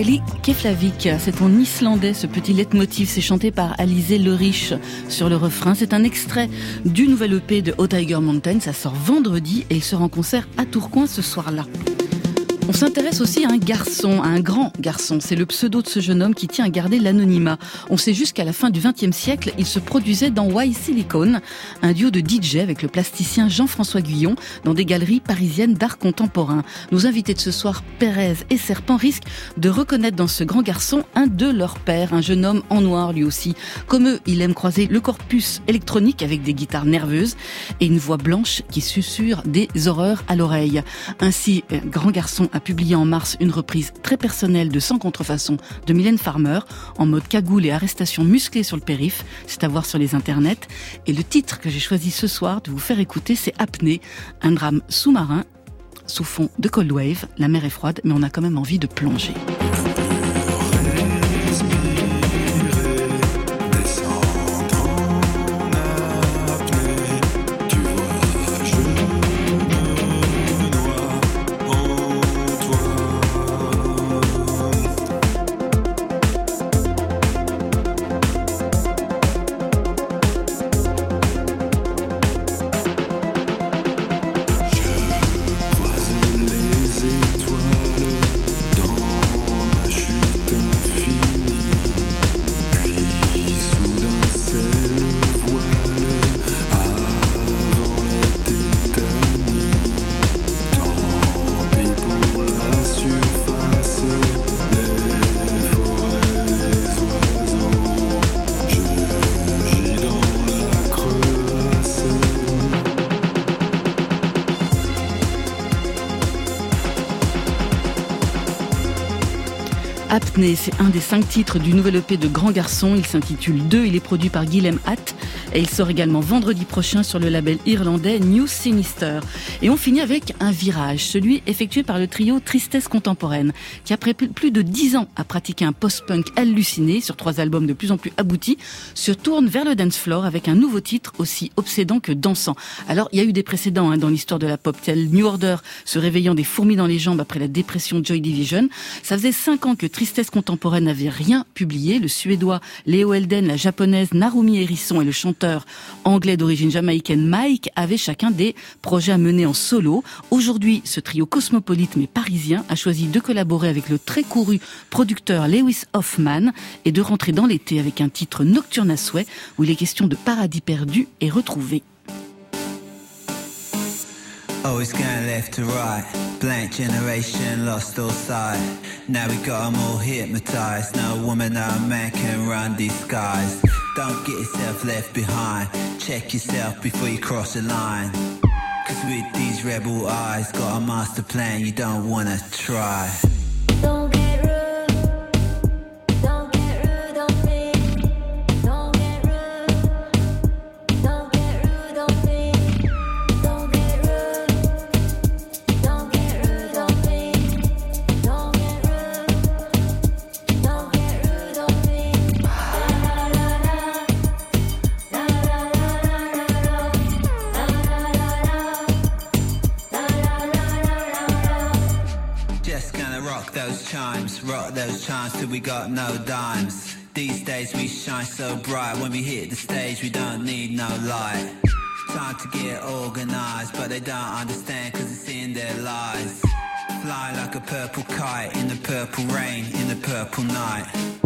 Aku Reli Keflavik, c'est en islandais ce petit leitmotiv, c'est chanté par Alizé Lerich sur le refrain. C'est un extrait du nouvel EP de Hot Tiger Mountain, ça sort vendredi et il sera en concert à Tourcoing ce soir-là. On s'intéresse aussi à un garçon, à un grand garçon. C'est le pseudo de ce jeune homme qui tient à garder l'anonymat. On sait jusqu'à la fin du XXe siècle, il se produisait dans Y Silicone, un duo de DJ avec le plasticien Jean-François Guillon dans des galeries parisiennes d'art contemporain. Nos invités de ce soir, Pérez et Serpent, risquent de reconnaître dans ce grand garçon un de leurs pères, un jeune homme en noir lui aussi. Comme eux, il aime croiser le corpus électronique avec des guitares nerveuses et une voix blanche qui susurre des horreurs à l'oreille. Ainsi, euh, grand garçon a publié en mars une reprise très personnelle de Sans contrefaçon de Mylène Farmer, en mode cagoule et arrestation musclée sur le périph', c'est à voir sur les internets. Et le titre que j'ai choisi ce soir de vous faire écouter, c'est Apnée, un drame sous-marin sous fond de Cold Wave. La mer est froide, mais on a quand même envie de plonger. C'est un des cinq titres du nouvel EP de Grand Garçon. Il s'intitule 2, il est produit par Guilhem Hatt Et il sort également vendredi prochain sur le label irlandais New Sinister. Et on finit avec un virage, celui effectué par le trio Tristesse Contemporaine, qui après plus de dix ans à pratiquer un post-punk halluciné sur trois albums de plus en plus aboutis, se tourne vers le dance floor avec un nouveau titre aussi obsédant que dansant. Alors, il y a eu des précédents hein, dans l'histoire de la pop, tel New Order se réveillant des fourmis dans les jambes après la dépression Joy Division. Ça faisait cinq ans que Tristesse Contemporaine n'avait rien publié. Le suédois Léo Elden, la japonaise Narumi Hérisson et le chanteur anglais d'origine jamaïcaine Mike avaient chacun des projets à mener en solo. Aujourd'hui, ce trio cosmopolite mais parisien a choisi de collaborer avec le très couru producteur Lewis Hoffman et de rentrer dans l'été avec un titre nocturne à souhait où il est question de paradis perdu et retrouvé. Oh, Always going left to right. Blank generation lost all sight. Now we got 'em all hypnotized. No woman, no man can run these skies. Don't get yourself left behind. Check yourself before you cross the line. Cause with these rebel eyes, got a master plan you don't wanna try. Till we got no dimes. These days we shine so bright, when we hit the stage we don't need no light. Time to get organized, but they don't understand cause it's in their lives. Fly like a purple kite in the purple rain, in the purple night.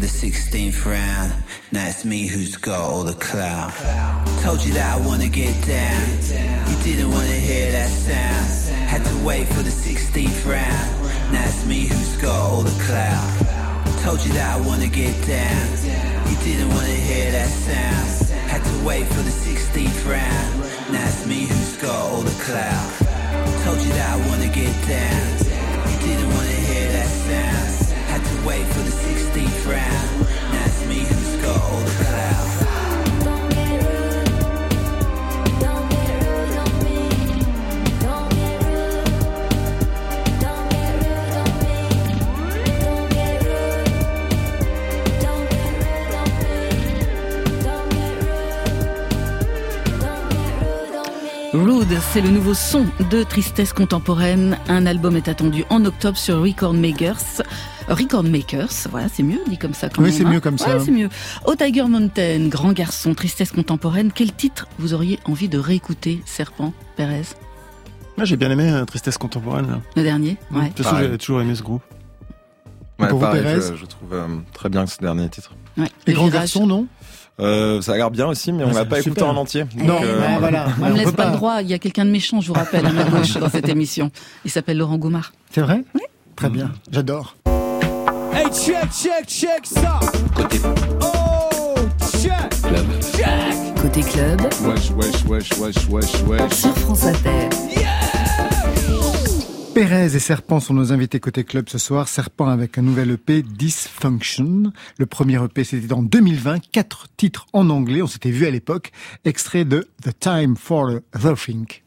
The 16th round. Now it's me who's got all the clout. Told you that I wanna get down. You didn't wanna hear that sound. Had to wait for the 16th round. Now it's me who's got all the clout. Told you that I wanna get down. You didn't wanna hear that sound. Had to wait for the 16th round. Now it's me who's got all the clout. Told you that I wanna get down. You didn't wanna hear that sound. Had to wait for the 16th round. Now it's me who's got all the clout. C'est le nouveau son de Tristesse Contemporaine. Un album est attendu en octobre sur Record Makers. Record Makers, voilà, c'est mieux dit comme ça quand Oui, même. c'est hein. mieux comme ça. Ouais, c'est mieux. Au Tiger Mountain, Grand Garçon, Tristesse Contemporaine, quel titre vous auriez envie de réécouter, Serpent, Pérez? Moi, j'ai bien aimé euh, Tristesse contemporaine. là. Le dernier Ouais. De toute façon, j'ai toujours aimé ce groupe. Ouais, pour vous, Pérez? je, je trouve euh, très bien ce dernier titre. Le grands virage. garçons, non? Euh, ça a l'air bien aussi, mais on l'a pas écouté super. en entier. Non, Donc, euh, ouais, voilà. On ne laisse pas le droit, il y a quelqu'un de méchant, je vous rappelle, à ma gauche dans cette émission. Il s'appelle Laurent Goumard. C'est vrai Très bien, j'adore. Hey, check, check, check ça. Côté Oh, check, club. check. Côté club, Wesh, wesh, wesh, wesh, wesh, wesh. sur France Inter. Pérez et Serpent sont nos invités côté club ce soir. Serpent avec un nouvel EP, Dysfunction. Le premier EP, c'était en 2020. Quatre titres en anglais. On s'était vu à l'époque. Extrait de The Time for the Think.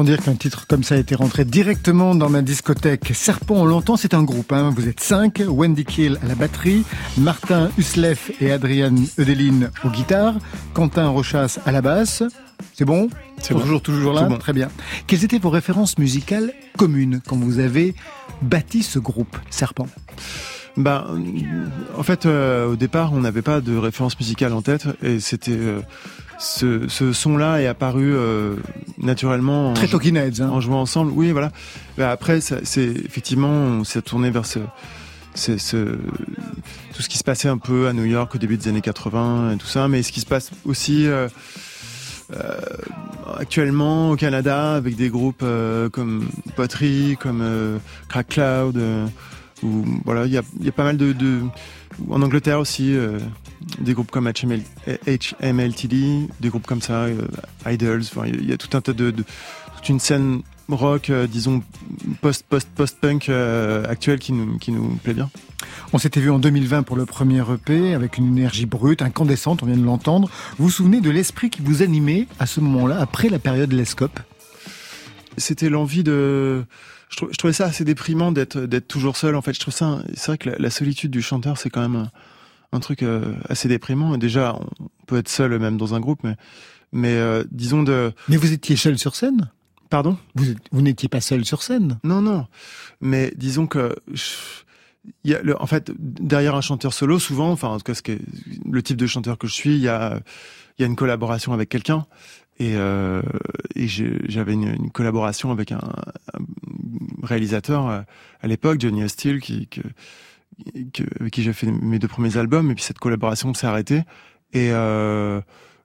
Autant dire qu'un titre comme ça a été rentré directement dans ma discothèque. Serpent, on l'entend, c'est un groupe. Hein. Vous êtes cinq. Wendy Kill à la batterie, Martin Huslef et Adrian Eudeline aux guitares, Quentin Rochas à la basse. C'est bon? C'est bon. Toujours, toujours là? Bon. Très bien. Quelles étaient vos références musicales communes quand vous avez bâti ce groupe Serpent? Ben, en fait, euh, au départ, on n'avait pas de référence musicale en tête, et c'était euh, ce, ce son-là est apparu euh, naturellement en, Très Talking Heads. Hein. en jouant ensemble. Oui, voilà. Ben, après, c'est effectivement, on s'est tourné vers ce, ce, ce- tout ce qui se passait un peu à New York au début des années 80 et tout ça, mais ce qui se passe aussi. euh, euh, actuellement au Canada avec des groupes euh, comme Pottery, comme euh, Crack Cloud, euh, ou voilà, il y a, y a pas mal de, de en Angleterre aussi euh, des groupes comme HML, HMLTD, des groupes comme ça, euh, Idols, enfin, il y a tout un tas de, de toute une scène rock, euh, disons post post post punk actuelle qui nous qui nous plaît bien. On s'était vu en 2020 pour le premier EP avec une énergie brute, incandescente, on vient de l'entendre. Vous vous souvenez de l'esprit qui vous animait à ce moment-là, après la période Lescope? C'était l'envie de je, trou- je trouvais ça assez déprimant d'être d'être toujours seul en fait je trouve ça c'est vrai que la, la solitude du chanteur c'est quand même un, truc euh, assez déprimant. Et déjà on peut être seul même dans un groupe mais mais euh, disons de Mais vous étiez seul sur scène? Pardon? Vous, n'étiez pas seul sur scène? Non non. Mais disons que je- il y a le, en fait derrière un chanteur solo souvent enfin en tout cas ce que le type de chanteur que je suis il y a il y a une collaboration avec quelqu'un. Et, euh, et j'avais une, une collaboration avec un, un réalisateur euh, à l'époque Johnny Steele qui que, que- avec qui j'ai fait mes deux premiers albums et puis cette collaboration s'est arrêtée. Et euh,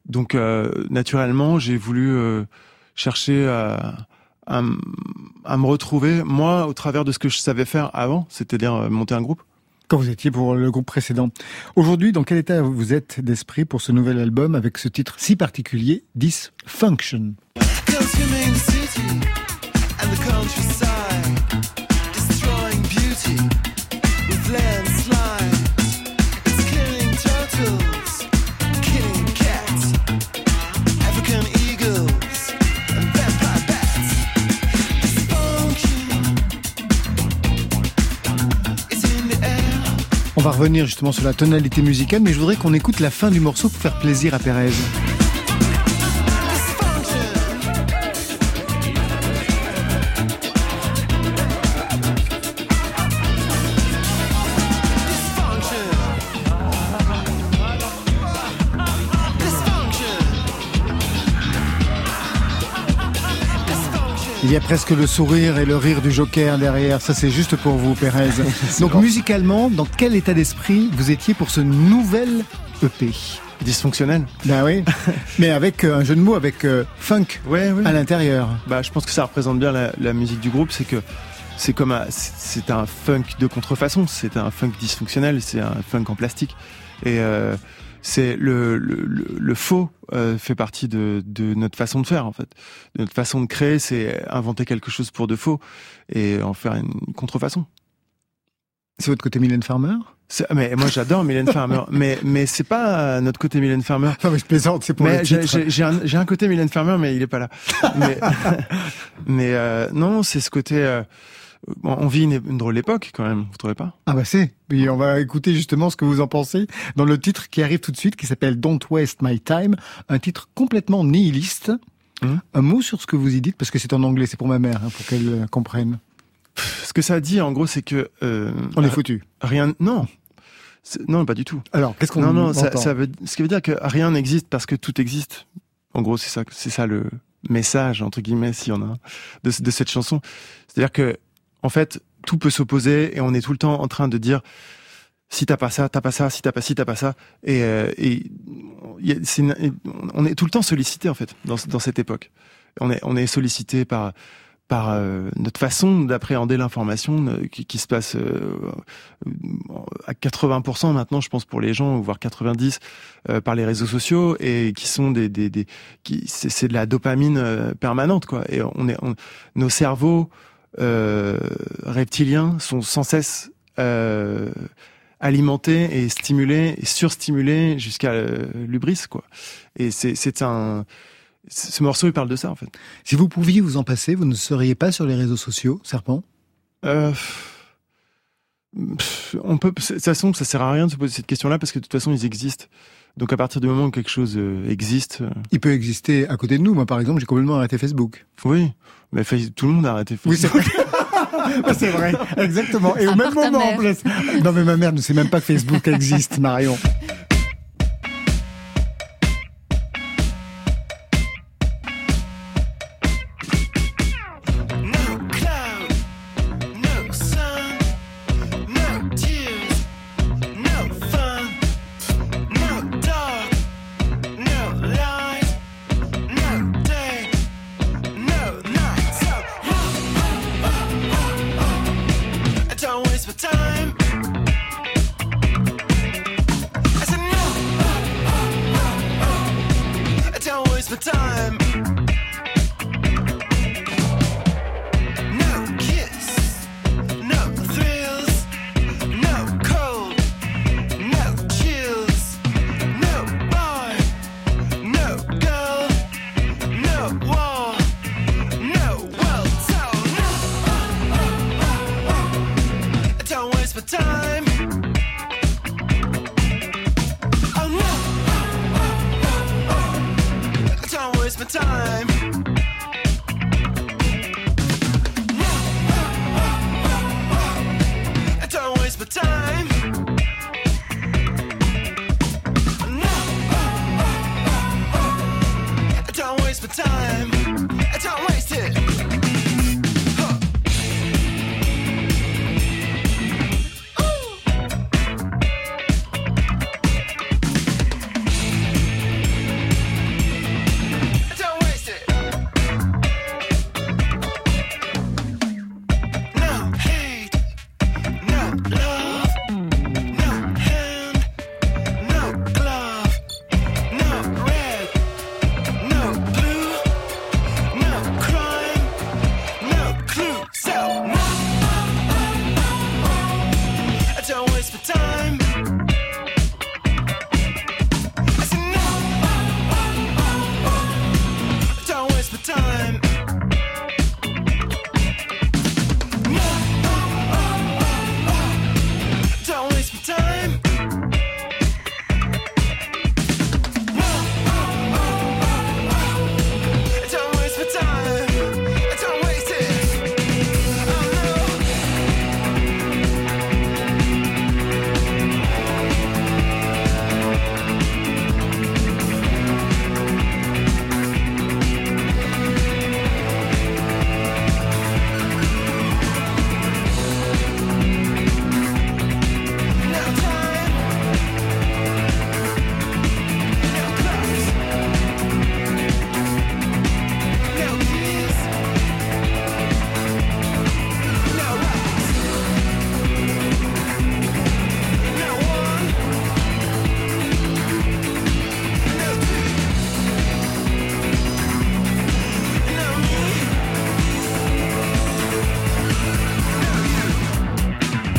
donc euh, naturellement j'ai voulu euh, chercher à, à, m- à me retrouver moi au travers de ce que je savais faire avant c'est-à-dire monter un groupe. Quand vous étiez pour le groupe précédent. Aujourd'hui, dans quel état vous êtes d'esprit pour ce nouvel album avec ce titre si particulier, Dysfunction? Consuming On va revenir justement sur la tonalité musicale, mais je voudrais qu'on écoute la fin du morceau pour faire plaisir à Pérez. Il y a presque le sourire et le rire du Joker derrière. Ça, c'est juste pour vous, Pérez. Donc, musicalement, dans quel état d'esprit vous étiez pour ce nouvel EP dysfonctionnel Ben oui, mais avec euh, un jeu de mots, avec euh, funk ouais, ouais. à l'intérieur. Bah, je pense que ça représente bien la, la musique du groupe, c'est que c'est comme un, c'est c'est un funk de contrefaçon, c'est un funk dysfonctionnel, c'est un funk en plastique, et euh, c'est le, le, le, le faux euh, fait partie de, de notre façon de faire en fait, de notre façon de créer, c'est inventer quelque chose pour de faux et en faire une contrefaçon. C'est votre côté Mylène Farmer? Mais moi j'adore Mylène Farmer, mais mais c'est pas notre côté Mylène Farmer. Non, mais je plaisante, c'est pour Mais j'ai- titre. j'ai j'ai un, j'ai un côté Mylène Farmer, mais il est pas là. Mais, mais euh, non, c'est ce côté. euh, on vit une, une drôle d'époque quand même, vous trouvez pas? Ah bah c'est. Et on va écouter justement ce que vous en pensez dans le titre qui arrive tout de suite, qui s'appelle Don't Waste My Time, un titre complètement nihiliste. Hum. Un mot sur ce que vous y dites, parce que c'est en anglais, c'est pour ma mère, hein, pour qu'elle euh, comprenne. Ce que ça dit, en gros, c'est que euh, On est foutu. rien. Non, non, pas du tout. Alors, qu'est-ce qu'on Non, non, ça, veut, ce qui veut dire que rien n'existe parce que tout existe. En gros, c'est ça, c'est ça le message entre guillemets, s'il y en a de, de cette chanson. C'est-à-dire que, en fait, tout peut s'opposer et on est tout le temps en train de dire si t'as pas ça, t'as pas ça, si t'as pas ci, t'as pas ça. Et, euh, et une- on est tout le temps sollicité en fait dans, cette époque. On est, est sollicité par euh, notre façon d'appréhender l'information euh, qui, se passe euh, à 80% maintenant, je pense pour les gens, voire 90 euh, par les réseaux sociaux et qui sont des, c'est de la dopamine permanente quoi. Et on est, nos cerveaux reptiliens sont sans cesse euh, alimentés et stimulés et surstimulés jusqu'à euh, l'ubris quoi. Et c'est un ce ce morceau, il parle de ça, en fait. Si vous pouviez vous en passer, vous ne seriez pas sur les réseaux sociaux, Serpent? Euh, pff, on peut, de toute façon, ça sert à rien de se poser cette question-là parce que de toute façon, ils existent. Donc à partir du moment où quelque chose euh, existe, euh, Il peut exister à côté de nous. Moi, par exemple, j'ai complètement arrêté Facebook. oui, mais tout le monde a arrêté. Oui, c'est Facebook. vrai. c'est vrai, exactement. Et au même moment, en plus. Non, mais ma mère ne sait même pas que Facebook existe, Marion.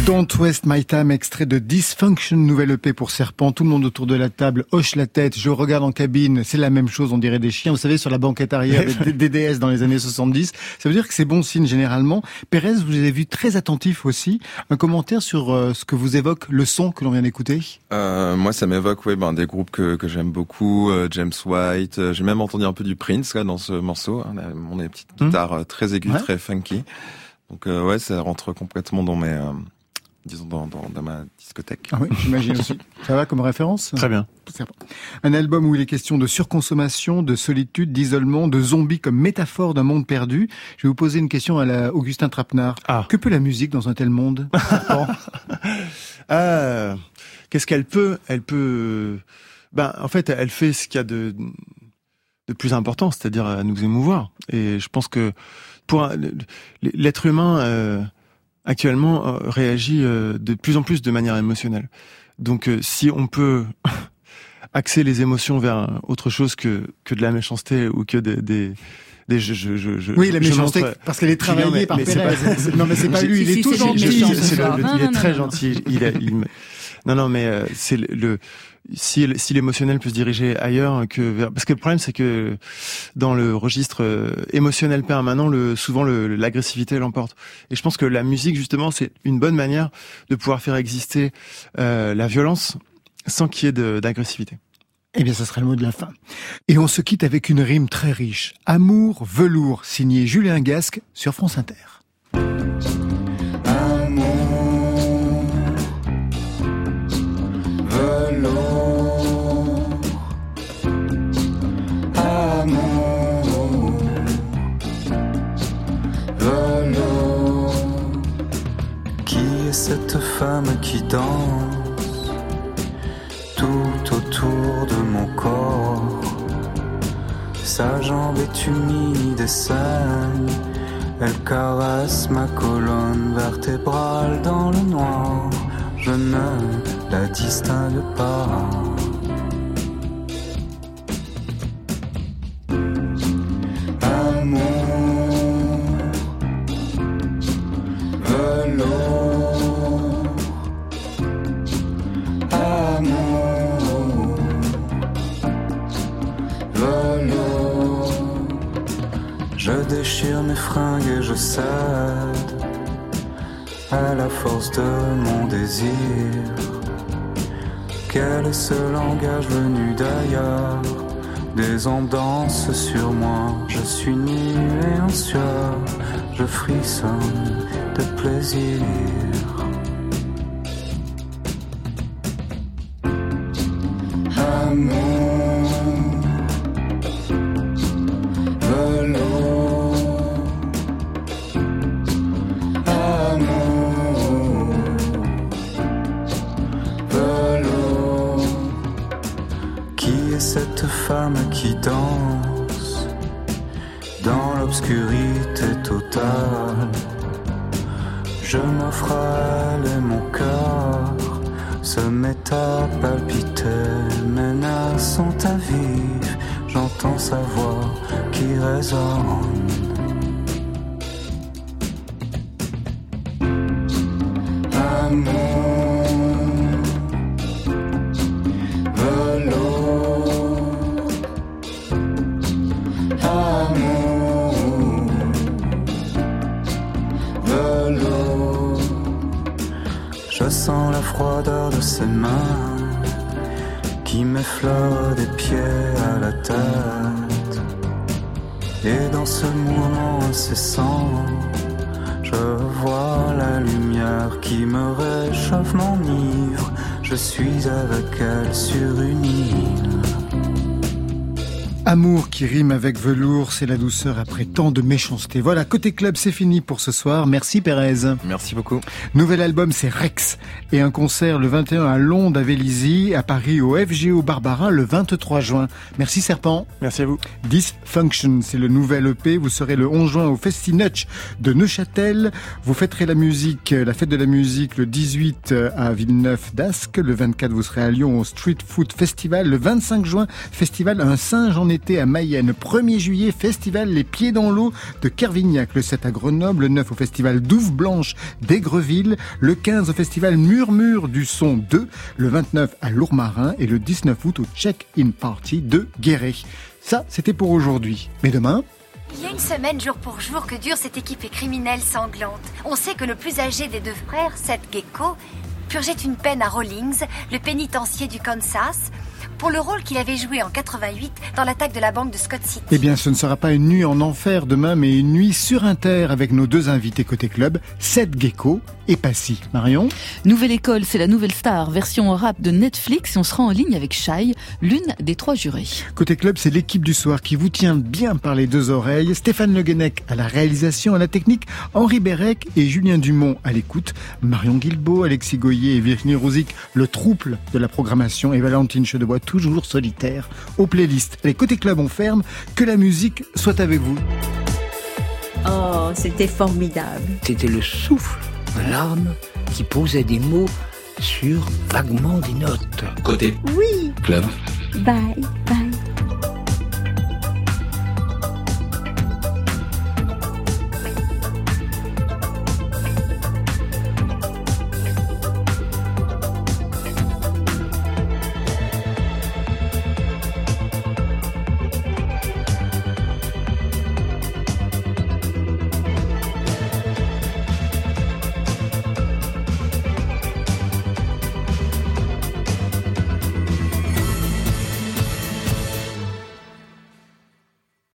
Don't Waste My Time, extrait de Dysfunction, nouvelle EP pour Serpent. Tout le monde autour de la table hoche la tête. Je regarde en cabine, c'est la même chose, on dirait des chiens. Vous savez, sur la banquette arrière des des DDS dans les années 70. Ça veut dire que c'est bon signe généralement. Pérez, vous avez vu très attentif aussi. Un commentaire sur euh, ce que vous évoque le son que l'on vient d'écouter? Euh, moi, ça m'évoque ouais, ben, des groupes que, que j'aime beaucoup, euh, James White. euh, J'ai même entendu un peu du Prince là, dans ce morceau. hein, on a une petite guitare euh, très aiguë, Ouais. très funky. Donc ouais, ça rentre complètement dans mes, disons dans, dans, dans ma discothèque. Ah oui, j'imagine aussi. Ça va comme référence? Très bien. Un album où il est question de surconsommation, de solitude, d'isolement, de zombies comme métaphore d'un monde perdu. Je vais vous poser une question à la Augustin Trapenard. Ah. Que peut la musique dans un tel monde? Ah, qu'est-ce qu'elle peut? Elle peut, ben, en fait, elle fait ce qu'il y a de de plus important, c'est-à-dire à nous émouvoir. Et je pense que pour l'être humain euh, actuellement euh, réagit euh, de plus en plus de manière émotionnelle. Donc, euh, si on peut axer les émotions vers autre chose que que de la méchanceté ou que des des, des je, je, je, je- Oui, la je méchanceté, montre- parce qu'elle est travaillée mais- par mais Pérez. pas- Non, mais c'est pas Je- lui, il est tout gentil. il est très gentil. Il, non, non, mais euh, c'est le, le- si, si l'émotionnel peut se diriger ailleurs que vers... Parce que le problème, c'est que dans le registre euh, émotionnel permanent, le, souvent le- l'agressivité l'emporte. Et je pense que la musique, justement, c'est une bonne manière de pouvoir faire exister euh, la violence sans qu'il y ait d'agressivité. Eh bien, ce sera le mot de la fin. Et on se quitte avec une rime très riche. Amour, velours, signé Julien Gasque sur France Inter. velours, tout autour de mon corps? Sa jambe est humide et. Elle caresse ma colonne vertébrale dans le noir. Je ne la distingue pas. Amour, déchire mes fringues et je cède à la force de mon désir. Quel est ce langage venu d'ailleurs? Des ondes dansent sur moi, je suis nu et en sueur, je frissonne de plaisir. Dans l'obscurité totale Je m'offre à mon cœur se met à palpiter, sont à vivre, j'entends sa voix qui résonne. Amour qui rime avec velours, c'est la douceur après tant de méchanceté. Voilà, côté club, c'est fini pour ce soir. Merci Pérez. Merci beaucoup. Nouvel album, c'est Rex. Et un concert le 21 à Londres, à Vélizy, à Paris au FGO Barbara le 23 juin. Merci Serpent. Merci à vous. Dysfunction, c'est le nouvel EP. Vous serez le 11 juin au Festinutch de Neuchâtel. Vous fêterez la musique, la fête de la musique le 18 à Villeneuve d'Ascq. Le 24, vous serez à Lyon au Street Food Festival. Le 25 juin, festival Un singe en été à Mayenne. 1er juillet, festival Les Pieds dans l'eau de Kervignac. Le 7 à Grenoble. Le 9 au festival Douve Blanche d'Aigreville. Le 15 au festival Murmure du Son 2. Le 29 à Lourmarin. Et le 19 août au Check-in Party de Guéret. Ça, c'était pour aujourd'hui. Mais demain, Il y a une semaine, jour pour jour, que dure cette équipe criminelle sanglante. On sait que le plus âgé des deux frères, Seth Gecko, purgeait une peine à Rawlings, le pénitencier du Kansas, pour le rôle qu'il avait joué en 88 dans l'attaque de la banque de Scott City. Eh bien, ce ne sera pas une nuit en enfer demain, mais une nuit sur Inter avec nos deux invités côté club, Seth Gecko et Passy. Marion Nouvelle école, c'est la nouvelle star, version rap de Netflix et on sera en ligne avec Shai, l'une des trois jurés. Côté club, c'est l'équipe du soir qui vous tient bien par les deux oreilles. Stéphane Le Guenec à la réalisation, à la technique, Henri Bérec et Julien Dumont à l'écoute, Marion Guilbeault, Alexis Goyer et Virginie Rouzic, le trouble de la programmation et Valentine Chedebois, toujours solitaire, aux playlists. Allez, côté club, on ferme. Que la musique soit avec vous. Oh, c'était formidable. C'était le souffle de l'âme qui posait des mots sur vaguement des notes. Côté Oui. club. Bye, bye.